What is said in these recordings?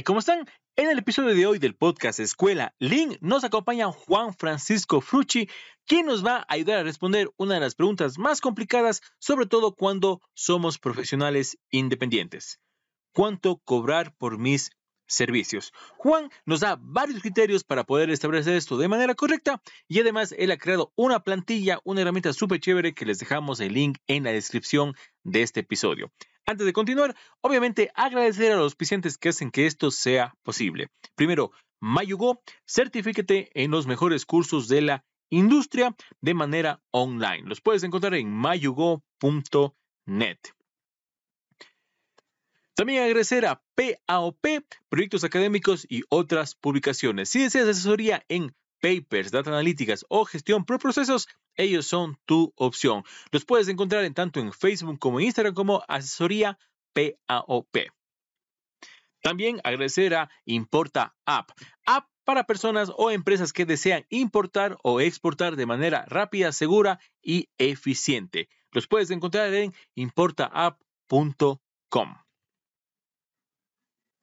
Eh, ¿Cómo están? En el episodio de hoy del podcast Escuela Link nos acompaña Juan Francisco Frucci, quien nos va a ayudar a responder una de las preguntas más complicadas, sobre todo cuando somos profesionales independientes. ¿Cuánto cobrar por mis servicios. Juan nos da varios criterios para poder establecer esto de manera correcta y además él ha creado una plantilla, una herramienta súper chévere que les dejamos el link en la descripción de este episodio. Antes de continuar, obviamente agradecer a los pacientes que hacen que esto sea posible. Primero, Mayugo, certifícate en los mejores cursos de la industria de manera online. Los puedes encontrar en mayugo.net. También agradecer a PAOP, proyectos académicos y otras publicaciones. Si deseas asesoría en papers, data analíticas o gestión por procesos, ellos son tu opción. Los puedes encontrar en tanto en Facebook como en Instagram como asesoría PAOP. También agradecer a Importa App. App para personas o empresas que desean importar o exportar de manera rápida, segura y eficiente. Los puedes encontrar en importaapp.com.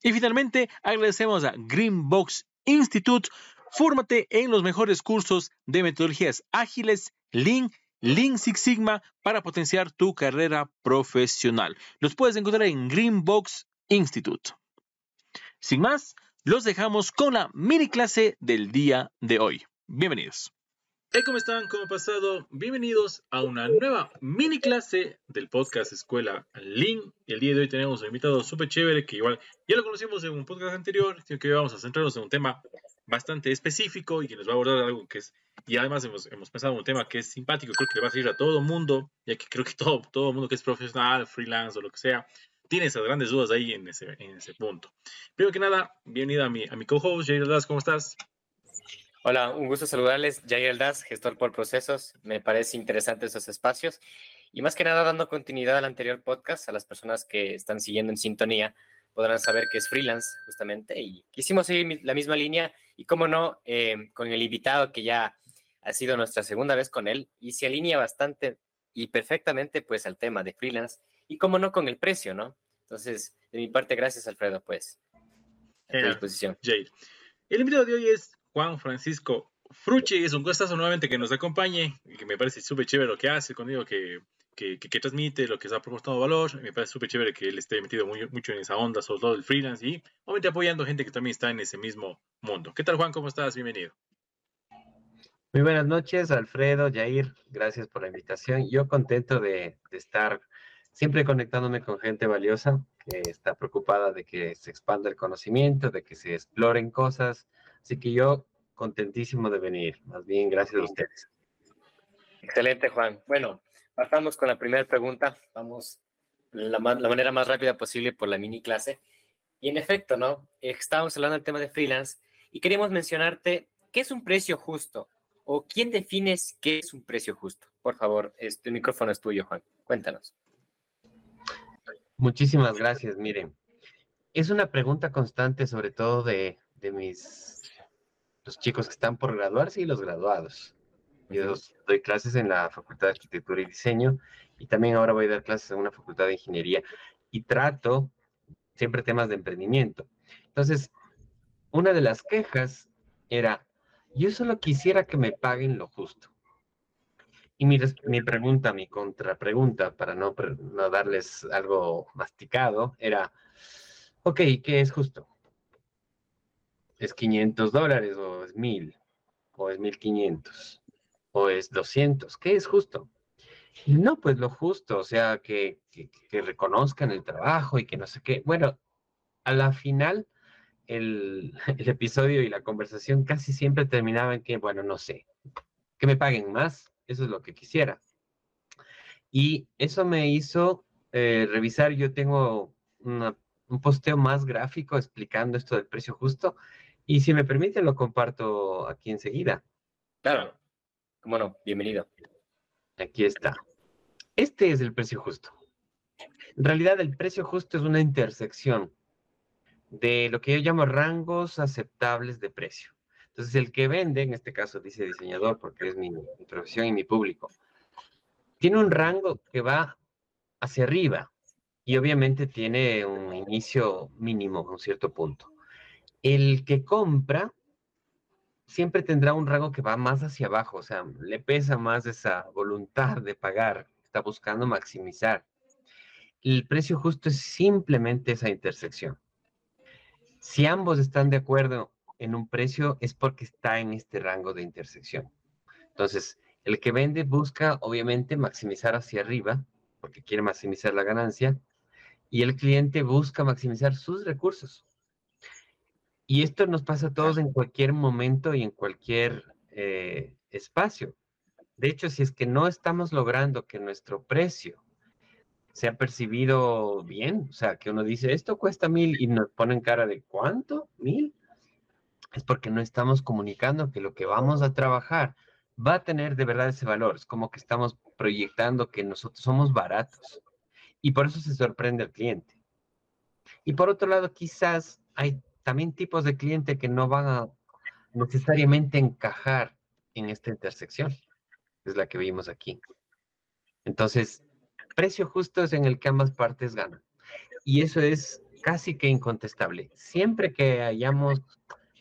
Y finalmente, agradecemos a Greenbox Institute. Fórmate en los mejores cursos de metodologías ágiles, Lean, Lean Six Sigma para potenciar tu carrera profesional. Los puedes encontrar en Greenbox Institute. Sin más, los dejamos con la mini clase del día de hoy. Bienvenidos. Hey, ¿cómo están? ¿Cómo ha pasado? Bienvenidos a una nueva mini clase del podcast Escuela Link. El día de hoy tenemos un invitado súper chévere que igual ya lo conocimos en un podcast anterior, sino que hoy vamos a centrarnos en un tema bastante específico y que nos va a abordar algo que es, y además hemos, hemos pensado en un tema que es simpático, creo que le va a servir a todo mundo, ya que creo que todo, todo mundo que es profesional, freelance o lo que sea, tiene esas grandes dudas ahí en ese, en ese punto. Primero que nada, bienvenido a mi, a mi co-host, Jair Das, ¿cómo estás? Hola, un gusto saludarles. Jair Aldaz, gestor por procesos. Me parece interesante esos espacios. Y más que nada, dando continuidad al anterior podcast, a las personas que están siguiendo en sintonía, podrán saber que es freelance, justamente. Y quisimos seguir la misma línea. Y cómo no, eh, con el invitado que ya ha sido nuestra segunda vez con él y se alinea bastante y perfectamente, pues, al tema de freelance. Y cómo no, con el precio, ¿no? Entonces, de mi parte, gracias, Alfredo, pues. A tu disposición. Jair. El invitado de hoy es Juan Francisco Frucci. Es un gustazo nuevamente que nos acompañe que me parece súper chévere lo que hace conmigo, que, que, que, transmite, lo que está proporcionando valor. Me parece súper chévere que él esté metido muy, mucho en esa onda, sobre todo el freelance y obviamente apoyando gente que también está en ese mismo mundo. ¿Qué tal, Juan? ¿Cómo estás? Bienvenido. Muy buenas noches, Alfredo, Jair. Gracias por la invitación. Yo contento de, de estar siempre conectándome con gente valiosa que está preocupada de que se expanda el conocimiento, de que se exploren cosas Así que yo contentísimo de venir. Más bien, gracias a ustedes. Excelente, Juan. Bueno, partamos con la primera pregunta. Vamos la, la manera más rápida posible por la mini clase. Y en efecto, ¿no? Estábamos hablando del tema de freelance y queríamos mencionarte qué es un precio justo o quién defines qué es un precio justo. Por favor, este micrófono es tuyo, Juan. Cuéntanos. Muchísimas gracias. Miren, es una pregunta constante, sobre todo de, de mis los chicos que están por graduarse y los graduados. Yo doy clases en la Facultad de Arquitectura y Diseño y también ahora voy a dar clases en una Facultad de Ingeniería y trato siempre temas de emprendimiento. Entonces, una de las quejas era, yo solo quisiera que me paguen lo justo. Y mi, mi pregunta, mi contrapregunta, para no, no darles algo masticado, era, ok, ¿qué es justo? es 500 dólares o es 1000 o es 1500 o es 200. ¿Qué es justo? No, pues lo justo, o sea, que, reconozcan el trabajo y que no sé qué. Bueno, a la final, el, episodio y la conversación casi siempre terminaba en que, bueno, no sé, que me paguen más, eso es lo que quisiera. Y eso me hizo eh, revisar, yo tengo un posteo más gráfico explicando esto del precio justo y si me permite, lo comparto aquí enseguida. Claro, cómo no, bienvenido. Aquí está. Este es el precio justo. En realidad, el precio justo es una intersección de lo que yo llamo rangos aceptables de precio. Entonces, el que vende, en este caso dice diseñador, porque es mi, mi profesión y mi público, tiene un rango que va hacia arriba y obviamente tiene un inicio mínimo, un cierto punto. el que compra siempre tendrá un rango que va más hacia abajo, o sea, le pesa más esa voluntad de pagar, está buscando maximizar. El precio justo es simplemente esa intersección. Si ambos están de acuerdo en un precio es porque está en este rango de intersección. Entonces, el que vende busca obviamente maximizar hacia arriba, porque quiere maximizar la ganancia, y el cliente busca maximizar sus recursos. Y esto nos pasa a todos en cualquier momento y en cualquier eh, espacio. De hecho, si es que no estamos logrando que nuestro precio sea percibido bien, o sea, que uno dice, esto cuesta mil y nos ponen cara de cuánto, mil, es porque no estamos comunicando que lo que vamos a trabajar va a tener de verdad ese valor. Es como que estamos proyectando que nosotros somos baratos. Y por eso se sorprende al cliente. Y por otro lado, quizás hay también tipos de cliente que no van a necesariamente encajar en esta intersección. Es la que vimos aquí. Entonces, precio justo es en el que ambas partes ganan. Y eso es casi que incontestable. Siempre que hayamos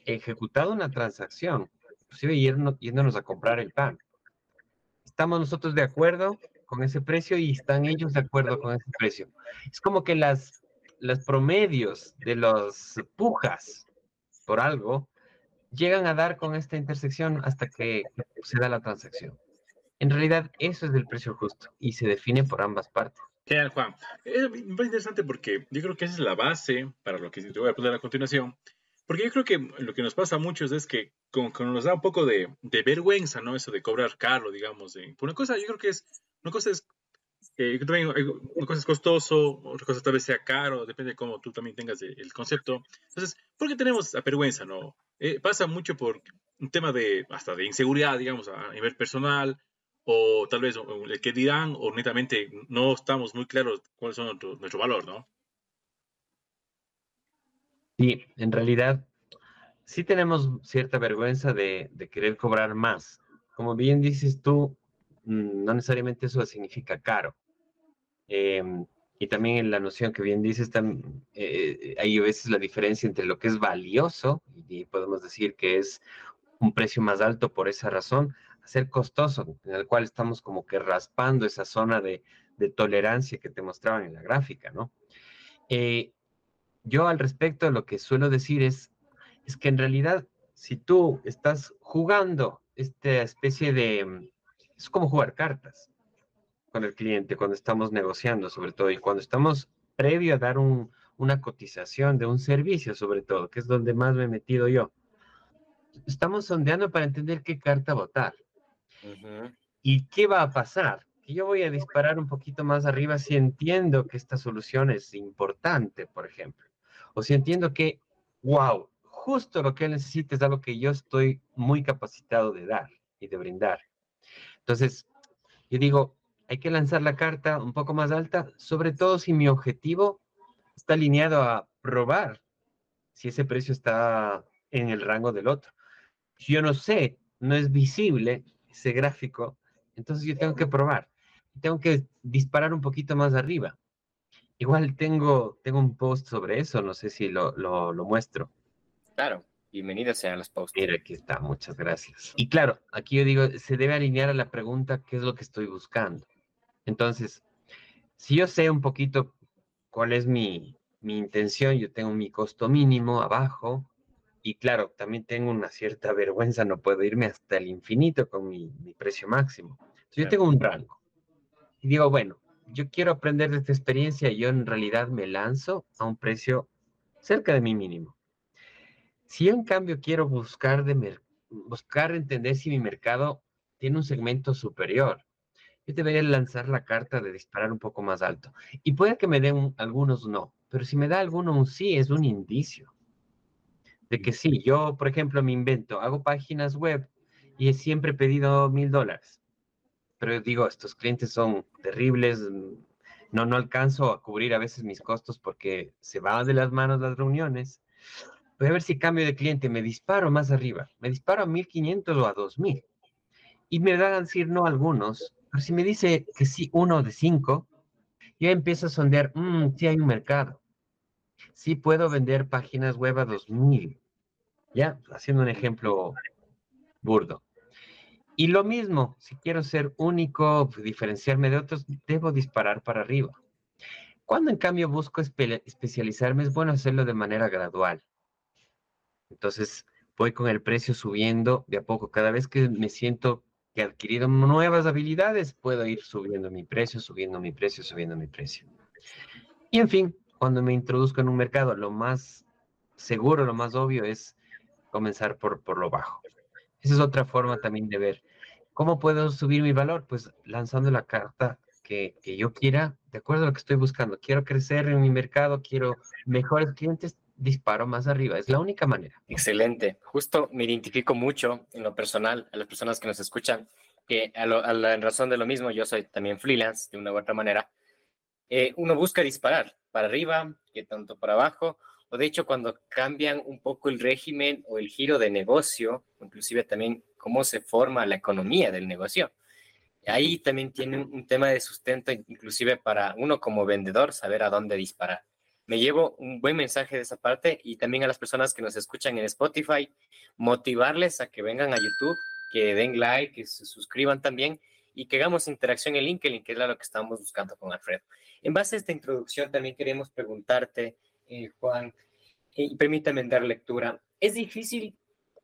ejecutado una transacción, inclusive yéndonos a comprar el pan, estamos nosotros de acuerdo con ese precio y están ellos de acuerdo con ese precio. Es como que las, las promedios de los pujas por algo llegan a dar con esta intersección hasta que se da la transacción. En realidad, eso es el precio justo y se define por ambas partes. Genial, Juan. Es muy interesante porque yo creo que esa es la base para lo que te voy a poner a continuación. Porque yo creo que lo que nos pasa a muchos es que como que nos da un poco de, de vergüenza, ¿no? Eso de cobrar caro, digamos. De, una cosa, yo creo que es una cosa es, eh, una cosa es costoso, otra cosa tal vez sea caro, depende de cómo tú también tengas el, concepto. Entonces, ¿por qué tenemos la vergüenza, no? Eh, pasa mucho por un tema de, hasta de inseguridad, digamos, a nivel personal, o tal vez el que dirán, o netamente no estamos muy claros cuáles son nuestro, nuestro valor, ¿no? Sí, en realidad sí tenemos cierta vergüenza de, de, querer cobrar más. Como bien dices tú, Mm, no necesariamente eso significa caro. Em, y también en la noción que bien dices, eh, hay a veces la diferencia entre lo que es valioso, y podemos decir que es un precio más alto por esa razón, a ser costoso, en el cual estamos como que raspando esa zona de, tolerancia que te mostraban en la gráfica, ¿no? Eh, yo al respecto lo que suelo decir es, es que en realidad si tú estás jugando esta especie de, es como jugar cartas con el cliente cuando estamos negociando, sobre todo, y cuando estamos previo a dar una cotización de un servicio, sobre todo, que es donde más me he metido yo. Estamos sondeando para entender qué carta votar. ¿Y qué va a pasar? Que yo voy a disparar un poquito más arriba si entiendo que esta solución es importante, por ejemplo. O si entiendo que, wow, justo lo que él necesita es algo que yo estoy muy capacitado de dar y de brindar. Entonces, yo digo, hay que lanzar la carta un poco más alta, sobre todo si mi objetivo está alineado a probar si ese precio está en el rango del otro. Si yo no sé, no es visible ese gráfico, entonces yo tengo que probar. Tengo que disparar un poquito más arriba. Igual tengo, tengo un post sobre eso, no sé si lo, lo, lo muestro. Claro. Bienvenidos sean los posts. Mira, aquí está, muchas gracias. Y claro, aquí yo digo, se debe alinear a la pregunta, ¿qué es lo que estoy buscando? Entonces, si yo sé un poquito cuál es mi, mi intención, yo tengo mi costo mínimo abajo, y claro, también tengo una cierta vergüenza, no puedo irme hasta el infinito con mi, mi precio máximo. Entonces, yo tengo un rango. Y digo, bueno, yo quiero aprender de esta experiencia, yo en realidad me lanzo a un precio cerca de mi mínimo. Si yo en cambio quiero buscar, de buscar entender si mi mercado tiene un segmento superior, yo debería lanzar la carta de disparar un poco más alto. Y puede que me den algunos no, pero si me da alguno un sí, es un indicio de que sí. Yo, por ejemplo, me invento, hago páginas web y he siempre pedido mil dólares. Pero digo, estos clientes son terribles, no, no alcanzo a cubrir a veces mis costos porque se van de las manos las reuniones voy a ver si cambio de cliente, me disparo más arriba, me disparo a 1500 o a 2000. Y me dan a decir no algunos, pero si me dice que sí, uno de cinco, yo empiezo a sondear, mmm, sí hay un mercado. Sí puedo vender páginas web a 2000, Ya, haciendo un ejemplo burdo. Y lo mismo, si quiero ser único, diferenciarme de otros, debo disparar para arriba. Cuando en cambio busco especializarme, es bueno hacerlo de manera gradual. Entonces, voy con el precio subiendo de a poco. Cada vez que me siento que he adquirido nuevas habilidades, puedo ir subiendo mi precio, subiendo mi precio, subiendo mi precio. Y en fin, cuando me introduzco en un mercado, lo más seguro, lo más obvio es comenzar por, por lo bajo. Esa es otra forma también de ver. ¿Cómo puedo subir mi valor? Pues lanzando la carta que, yo quiera, de acuerdo a lo que estoy buscando. Quiero crecer en mi mercado, quiero mejores clientes, disparo más arriba. Es la única manera. Excelente. Justo me identifico mucho en lo personal a las personas que nos escuchan, que a, la razón de lo mismo, yo soy también freelance de una u otra manera. Eh, uno busca disparar para arriba, que tanto para abajo, o de hecho cuando cambian un poco el régimen o el giro de negocio, inclusive también cómo se forma la economía del negocio. Ahí también tiene un tema de sustento, inclusive para uno como vendedor, saber a dónde disparar. Me llevo un buen mensaje de esa parte y también a las personas que nos escuchan en Spotify, motivarles a que vengan a YouTube, que den like, que se suscriban también y que hagamos interacción en LinkedIn, que es lo que estamos buscando con Alfredo. En base a esta introducción, también queremos preguntarte, eh, Juan, y permítame dar lectura. Es difícil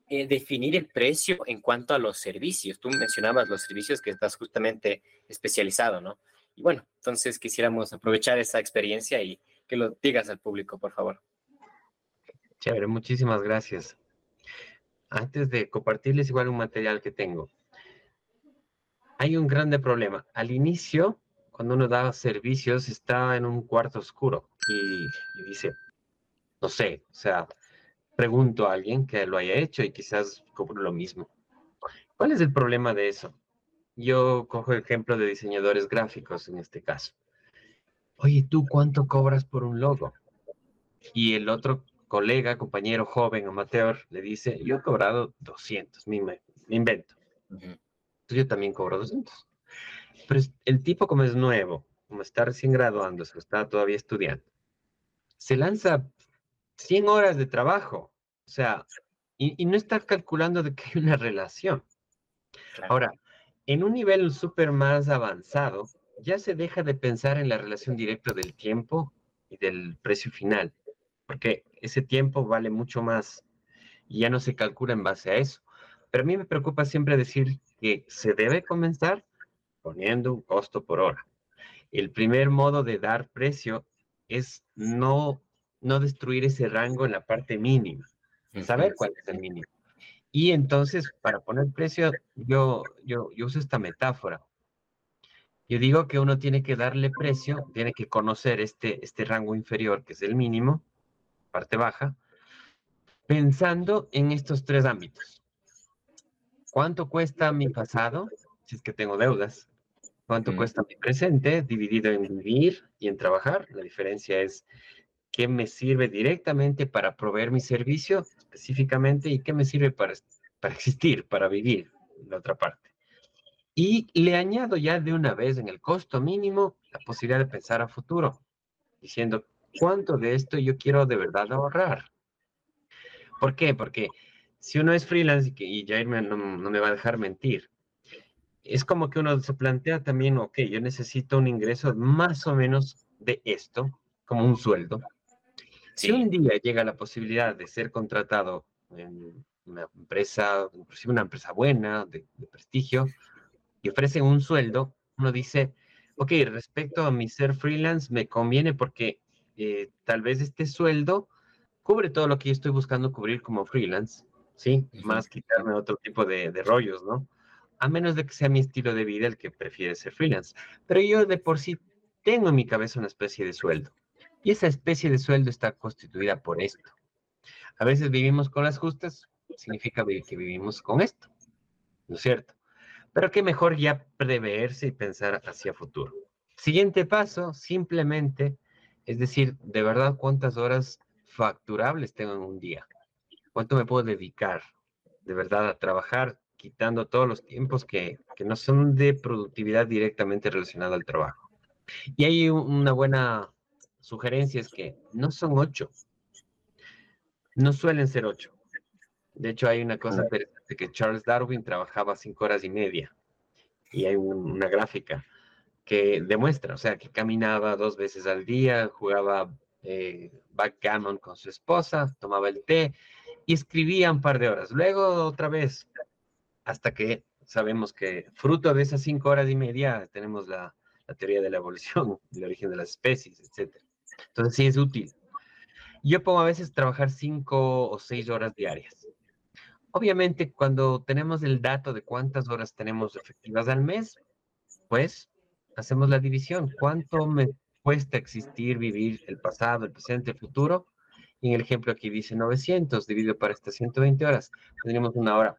eh, definir el precio en cuanto a los servicios. Tú mencionabas los servicios que estás justamente especializado, ¿no? Y bueno, entonces quisiéramos aprovechar esa experiencia y que lo digas al público, por favor. Chévere, muchísimas gracias. Antes de compartirles igual un material que tengo, hay un grande problema. Al inicio, cuando uno da servicios, está en un cuarto oscuro y dice, no sé, o sea, pregunto a alguien que lo haya hecho y quizás cobre lo mismo. ¿Cuál es el problema de eso? Yo cojo el ejemplo de diseñadores gráficos en este caso. Oye, ¿tú cuánto cobras por un logo? Y el otro colega, compañero joven, amateur, le dice, yo he cobrado 200, me, invento. Entonces yo también cobro 200. Pero el tipo como es nuevo, como está recién graduándose, está todavía estudiando, se lanza 100 horas de trabajo. O sea, y, no está calculando de que hay una relación. Ahora, en un nivel súper más avanzado, ya se deja de pensar en la relación directa del tiempo y del precio final, porque ese tiempo vale mucho más y ya no se calcula en base a eso. Pero a mí me preocupa siempre decir que se debe comenzar poniendo un costo por hora. El primer modo de dar precio es no no destruir ese rango en la parte mínima, saber cuál es el mínimo. Y entonces, para poner precio, yo, yo, yo uso esta metáfora. Yo digo que uno tiene que darle precio, tiene que conocer este, este rango inferior, que es el mínimo, parte baja, pensando en estos tres ámbitos. ¿Cuánto cuesta mi pasado, si es que tengo deudas? ¿Cuánto cuesta mi presente, dividido en vivir y en trabajar? La diferencia es qué me sirve directamente para proveer mi servicio específicamente y qué me sirve para, para existir, para vivir, la otra parte. Y le añado ya de una vez en el costo mínimo la posibilidad de pensar a futuro, diciendo cuánto de esto yo quiero de verdad ahorrar. ¿Por qué? Porque si uno es freelance y, Jair no, no me va a dejar mentir, es como que uno se plantea también, ok, yo necesito un ingreso más o menos de esto, como un sueldo, si un día llega la posibilidad de ser contratado en una empresa, inclusive una empresa buena, de, prestigio, y ofrecen un sueldo, uno dice, ok, respecto a mi ser freelance, me conviene porque eh, tal vez este sueldo cubre todo lo que yo estoy buscando cubrir como freelance, ¿sí? Más quitarme otro tipo de, de rollos, ¿no? A menos de que sea mi estilo de vida el que prefiere ser freelance. Pero yo de por sí tengo en mi cabeza una especie de sueldo. Y esa especie de sueldo está constituida por esto. A veces vivimos con las justas, significa que vivimos con esto, ¿no es cierto? Pero qué mejor ya preverse y pensar hacia futuro. Siguiente paso, simplemente, es decir, de verdad, cuántas horas facturables tengo en un día. ¿Cuánto me puedo dedicar de verdad a trabajar, quitando todos los tiempos que, que no son de productividad directamente relacionada al trabajo? Y hay una buena sugerencia es que no son ocho. No suelen ser ocho. De hecho, hay una cosa interesante que Charles Darwin trabajaba cinco horas y media. Y hay una gráfica que demuestra, o sea, que caminaba dos veces al día, jugaba eh, backgammon con su esposa, tomaba el té y escribía un par de horas. Luego otra vez, hasta que sabemos que fruto de esas cinco horas y media tenemos la, la teoría de la evolución, el origen de las especies, etc. Entonces sí es útil. Yo pongo a veces trabajar cinco o seis horas diarias. Obviamente, cuando tenemos el dato de cuántas horas tenemos efectivas al mes, pues hacemos la división. ¿Cuánto me cuesta existir, vivir el pasado, el presente, el futuro? Y en el ejemplo aquí dice 900 dividido para estas 120 horas. Tendríamos una hora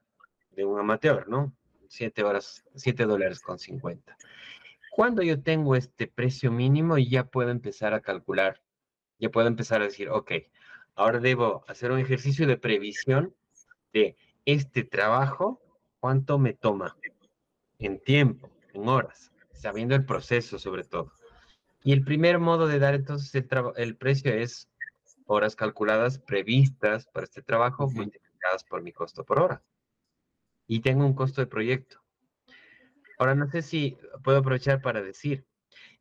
de un amateur, ¿no? 7 horas, 7 dólares con 50. Cuando yo tengo este precio mínimo, ya puedo empezar a calcular, ya puedo empezar a decir, ok, ahora debo hacer un ejercicio de previsión de este trabajo, cuánto me toma en tiempo, en horas, sabiendo el proceso sobre todo. Y el primer modo de dar entonces el, el precio es horas calculadas previstas para este trabajo multiplicadas por mi costo por hora. Y tengo un costo de proyecto. Ahora no sé si puedo aprovechar para decir,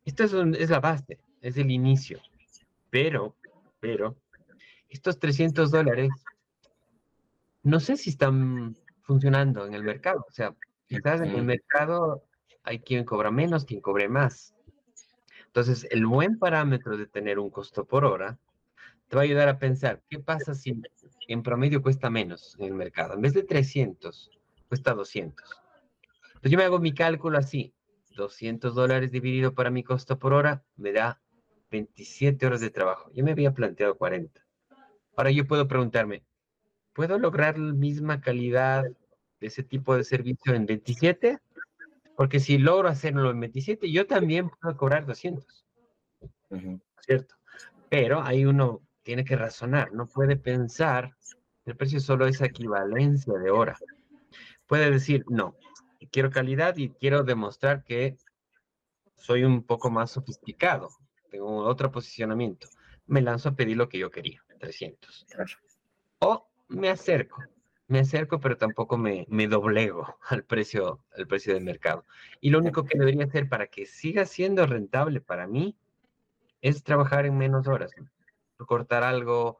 esto es, es la base, es el inicio, pero, pero, estos 300 dólares no sé si están funcionando en el mercado. O sea, quizás en el mercado hay quien cobra menos, quien cobre más. Entonces, el buen parámetro de tener un costo por hora te va a ayudar a pensar, ¿qué pasa si en promedio cuesta menos en el mercado? En vez de 300, cuesta 200. Entonces yo me hago mi cálculo así, 200 dólares dividido para mi costo por hora me da 27 horas de trabajo. Yo me había planteado 40. Ahora yo puedo preguntarme, ¿puedo lograr la misma calidad de ese tipo de servicio en 27? Porque si logro hacerlo en 27, yo también puedo cobrar 200. ¿Cierto? Pero ahí uno tiene que razonar, no puede pensar, el precio solo es equivalencia de hora. Puede decir, no, quiero calidad y quiero demostrar que soy un poco más sofisticado, tengo otro posicionamiento. Me lanzo a pedir lo que yo quería, 300. O me acerco, me acerco, pero tampoco me, doblego al precio, al precio del mercado. Y lo único que debería hacer para que siga siendo rentable para mí es trabajar en menos horas, cortar algo,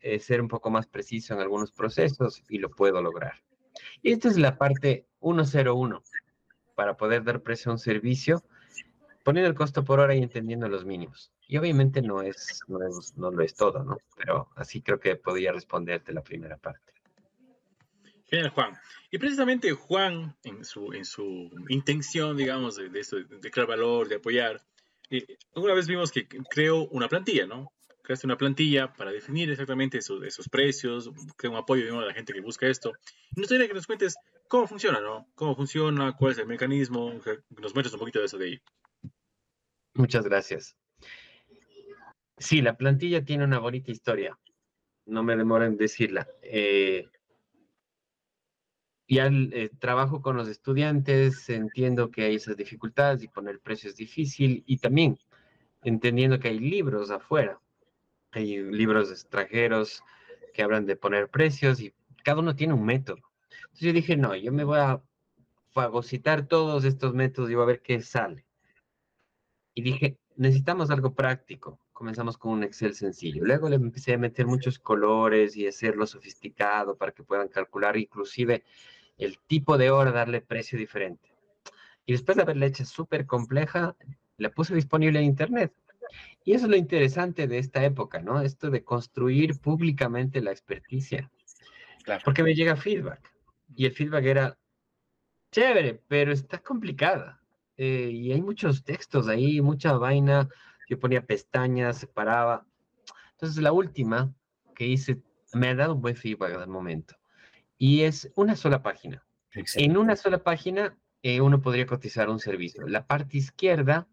eh, ser un poco más preciso en algunos procesos y lo puedo lograr. Y esta es la parte 101 para poder dar precio a un servicio, poniendo el costo por hora y entendiendo los mínimos. Y obviamente no es, no no lo es todo, ¿no? Pero así creo que podría responderte la primera parte. Genial, Juan. Y precisamente Juan, en su, en su intención, digamos, de, de crear valor, de apoyar, eh, una vez vimos que creó una plantilla, ¿no? Creaste una plantilla para definir exactamente esos, esos precios, que un apoyo digamos, a la gente que busca esto. Y nos gustaría que nos cuentes cómo funciona, ¿no? Cómo funciona, cuál es el mecanismo, que nos muestres un poquito de eso de ahí. Muchas gracias. Sí, la plantilla tiene una bonita historia. No me demoro en decirla. Eh, y al eh, trabajo con los estudiantes, entiendo que hay esas dificultades y poner precio es difícil. Y también entendiendo que hay libros afuera. Hay libros extranjeros que hablan de poner precios y cada uno tiene un método. Entonces yo dije, no, yo me voy a fagocitar todos estos métodos y voy a ver qué sale. Y dije, necesitamos algo práctico comenzamos con un Excel sencillo. Luego le empecé a meter muchos colores y hacerlo sofisticado para que puedan calcular inclusive el tipo de hora, darle precio diferente. Y después de haberla hecho súper compleja, la puse disponible en Internet. Y eso es lo interesante de esta época, ¿no? Esto de construir públicamente la experticia. Claro. Porque me llega feedback. Y el feedback era chévere, pero está complicada. Eh, y hay muchos textos ahí, mucha vaina yo ponía pestañas, separaba. Entonces la última que hice me ha dado un buen feedback al momento. Y es una sola página. En una sola página eh, uno podría cotizar un servicio. La parte izquierda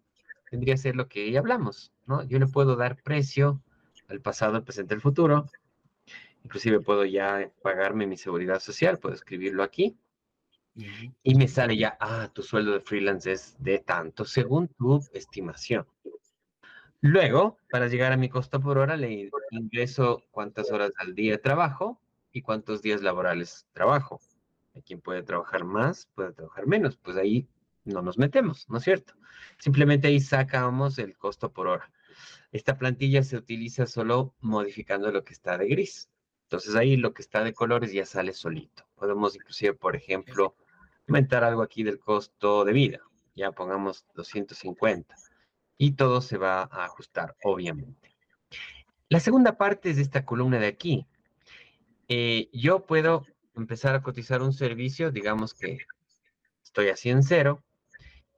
tendría que ser lo que ya hablamos, ¿no? Yo le puedo dar precio al pasado, al presente, al futuro. Inclusive puedo ya pagarme mi seguridad social, puedo escribirlo aquí. Y me sale ya, ah, tu sueldo de freelance es de tanto, según tu estimación. Luego, para llegar a mi costo por hora, le ingreso cuántas horas al día trabajo y cuántos días laborales trabajo. Hay quien puede trabajar más, puede trabajar menos, pues ahí no nos metemos, ¿no es cierto? Simplemente ahí sacamos el costo por hora. Esta plantilla se utiliza solo modificando lo que está de gris. Entonces ahí lo que está de colores ya sale solito. Podemos inclusive, por ejemplo, aumentar algo aquí del costo de vida. Ya pongamos 250. Y todo se va a ajustar, obviamente. La segunda parte es esta columna de aquí. Eh, yo puedo empezar a cotizar un servicio, digamos que estoy así en cero,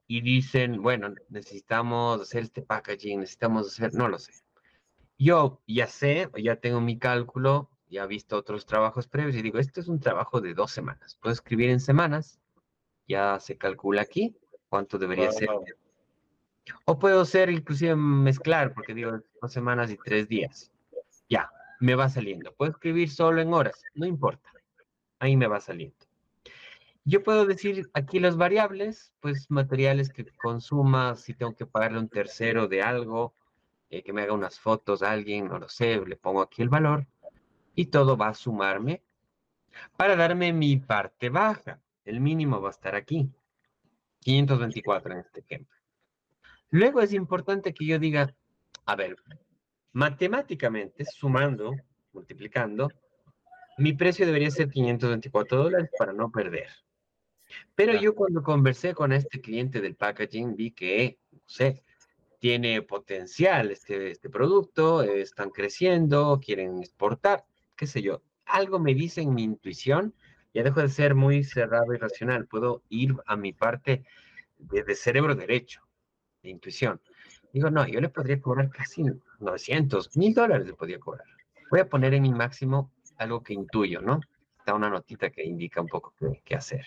y dicen, bueno, necesitamos hacer este packaging, necesitamos hacer, no lo sé. Yo ya sé, ya tengo mi cálculo, ya he visto otros trabajos previos y digo, esto es un trabajo de dos semanas. Puedo escribir en semanas, ya se calcula aquí cuánto debería ser. O puedo ser inclusive mezclar, porque digo dos semanas y tres días. Ya, me va saliendo. Puedo escribir solo en horas, no importa. Ahí me va saliendo. Yo puedo decir aquí las variables, pues materiales que consuma, si tengo que pagarle un tercero de algo, eh, que me haga unas fotos a alguien, no lo sé, le pongo aquí el valor y todo va a sumarme para darme mi parte baja. El mínimo va a estar aquí, 524 en este ejemplo. Luego es importante que yo diga, a ver, matemáticamente, sumando, multiplicando, mi precio debería ser 524 dólares para no perder. Pero yo cuando conversé con este cliente del packaging vi que, no sé, tiene potencial este, este producto, están creciendo, quieren exportar, qué sé yo. Algo me dice en mi intuición, ya dejo de ser muy cerrado y racional, puedo ir a mi parte de, cerebro derecho, de intuición. Digo, no, yo le podría cobrar casi 900, 1000 dólares le podría cobrar. Voy a poner en mi máximo algo que intuyo, ¿no? está una notita que indica un poco qué, hacer.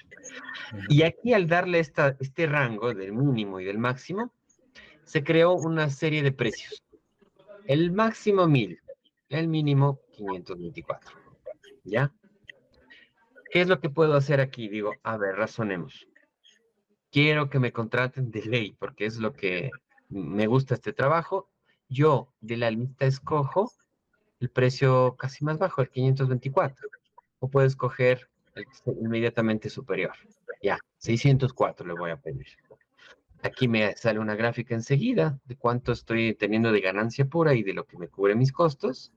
Y aquí al darle esta, este rango del mínimo y del máximo, se creó una serie de precios. El máximo 1000, el mínimo 524. ¿Ya? ¿Qué es lo que puedo hacer aquí? Digo, a ver, razonemos. Quiero que me contraten de ley porque es lo que me gusta este trabajo. Yo de la lista escojo el precio casi más bajo, el 524 o puedes coger el inmediatamente superior. Ya, 604 le voy a pedir. Aquí me sale una gráfica enseguida de cuánto estoy teniendo de ganancia pura y de lo que me cubre mis costos.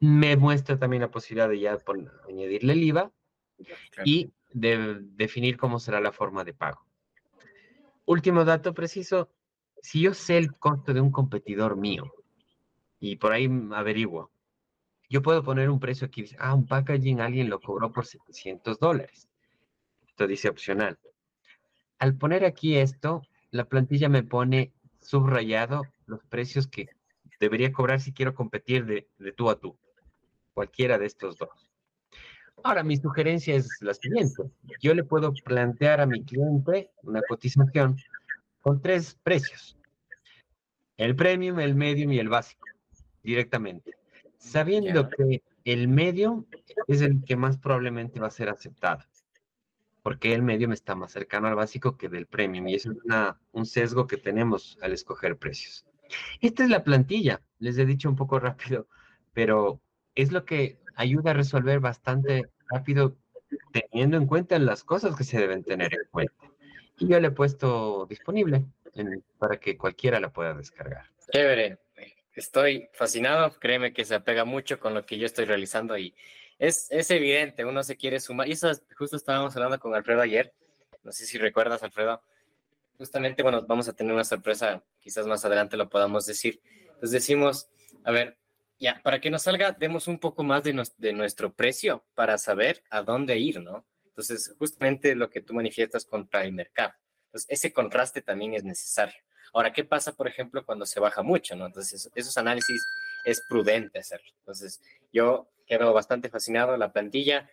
Me muestra también la posibilidad de ya añadirle el IVA y de definir cómo será la forma de pago. Último dato preciso, si yo sé el costo de un competidor mío y por ahí averiguo yo puedo poner un precio aquí, ah, un packaging alguien lo cobró por 700 dólares. Esto dice opcional. Al poner aquí esto, la plantilla me pone subrayado los precios que debería cobrar si quiero competir de, de tú a tú. Cualquiera de estos dos. Ahora, mi sugerencia es la siguiente. Yo le puedo plantear a mi cliente una cotización con tres precios. El premium, el medium y el básico, directamente sabiendo que el medio es el que más probablemente va a ser aceptado, porque el medio me está más cercano al básico que del premium, y es un sesgo que tenemos al escoger precios. Esta es la plantilla, les he dicho un poco rápido, pero es lo que ayuda a resolver bastante rápido teniendo en cuenta las cosas que se deben tener en cuenta. Y yo le he puesto disponible para que cualquiera la pueda descargar. Chévere. Estoy fascinado, créeme que se apega mucho con lo que yo estoy realizando y es, es evidente, uno se quiere sumar. Y eso justo estábamos hablando con Alfredo ayer, no sé si recuerdas, Alfredo. Justamente, bueno, vamos a tener una sorpresa, quizás más adelante lo podamos decir. Entonces decimos, a ver, ya, para que nos salga, demos un poco más de, nuestro precio para saber a dónde ir, ¿no? Entonces, justamente lo que tú manifiestas contra el mercado. Ese contraste también es necesario. Ahora, ¿qué pasa, por ejemplo, cuando se baja mucho? ¿no? Entonces, esos análisis es prudente hacerlo. Entonces, yo quedo bastante fascinado la plantilla.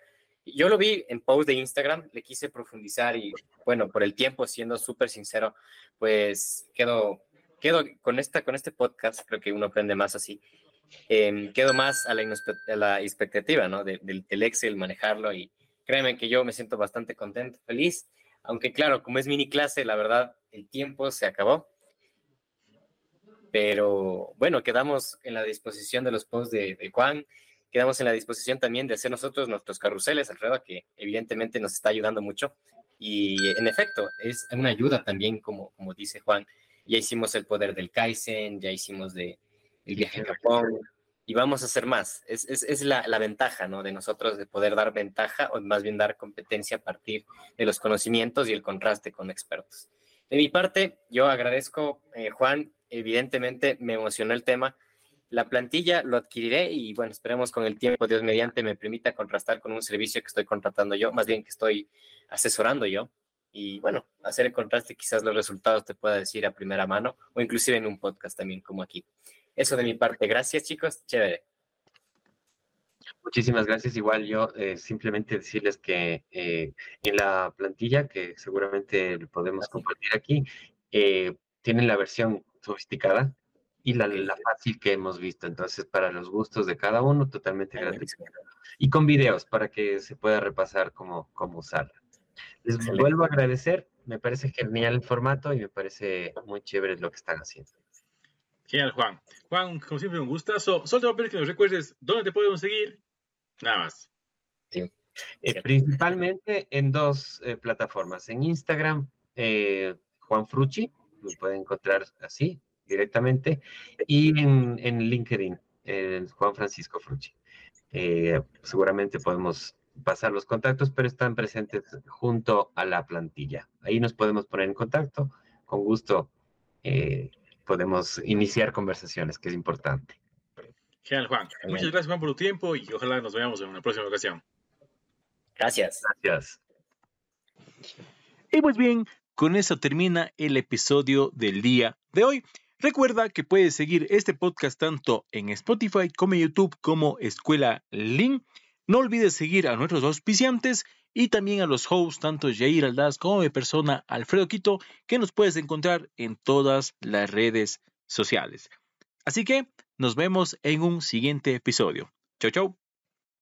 Yo lo vi en post de Instagram, le quise profundizar y, bueno, por el tiempo, siendo súper sincero, pues quedo, quedo con, esta, con este podcast, creo que uno aprende más así. Eh, quedo más a la, expectativa, ¿no? del, del Excel, manejarlo y créeme que yo me siento bastante contento, feliz, aunque claro, como es mini clase, la verdad, el tiempo se acabó. Pero bueno, quedamos en la disposición de los posts de, Juan quedamos en la disposición también de hacer nosotros nuestros carruseles, Alfredo, que evidentemente nos está ayudando mucho. Y en efecto, es una ayuda también, como, como dice Juan. Ya hicimos el poder del Kaizen, ya hicimos de, el viaje a Japón, y vamos a hacer más. Es, es, es la, la, ventaja ¿no? de nosotros de poder dar ventaja o más bien dar competencia a partir de los conocimientos y el contraste con expertos. De mi parte, yo agradezco, eh, Juan, evidentemente me emocionó el tema. La plantilla lo adquiriré y bueno, esperemos con el tiempo, Dios mediante, me permita contrastar con un servicio que estoy contratando yo, más bien que estoy asesorando yo. Y bueno, hacer el contraste, quizás los resultados te pueda decir a primera mano o inclusive en un podcast también como aquí. Eso de mi parte. Gracias, chicos. Chévere. Muchísimas gracias. Igual yo eh, simplemente decirles que eh, en la plantilla, que seguramente podemos compartir aquí, eh, tienen la versión sofisticada y la, la, fácil que hemos visto. Entonces, para los gustos de cada uno, totalmente gratis. Y con videos para que se pueda repasar cómo, cómo usarla. Les vuelvo a agradecer. Me parece genial el formato y me parece muy chévere lo que están haciendo. Genial, Juan. Juan, como siempre, un gustazo. Solo te voy a pedir que nos recuerdes dónde te podemos seguir. Nada más. Sí. Eh, principalmente en dos eh, plataformas. En Instagram, eh, Juan Frucci, lo pueden encontrar así directamente, y en, en LinkedIn, Juan Francisco Frucci. seguramente podemos pasar los contactos, pero están presentes junto a la plantilla. Ahí nos podemos poner en contacto. Con gusto podemos iniciar conversaciones, que es importante. Genial, Juan. Muchas gracias, Juan, por tu tiempo y ojalá nos veamos en una próxima ocasión. Gracias. Gracias. Y pues bien, con eso termina el episodio del día de hoy. Recuerda que puedes seguir este podcast tanto en Spotify como en YouTube como Escuela Link. No olvides seguir a nuestros auspiciantes y también a los hosts, tanto Jair Aldaz como mi persona Alfredo Quito, que nos puedes encontrar en todas las redes sociales. Así que nos vemos en un siguiente episodio. Chau, chau.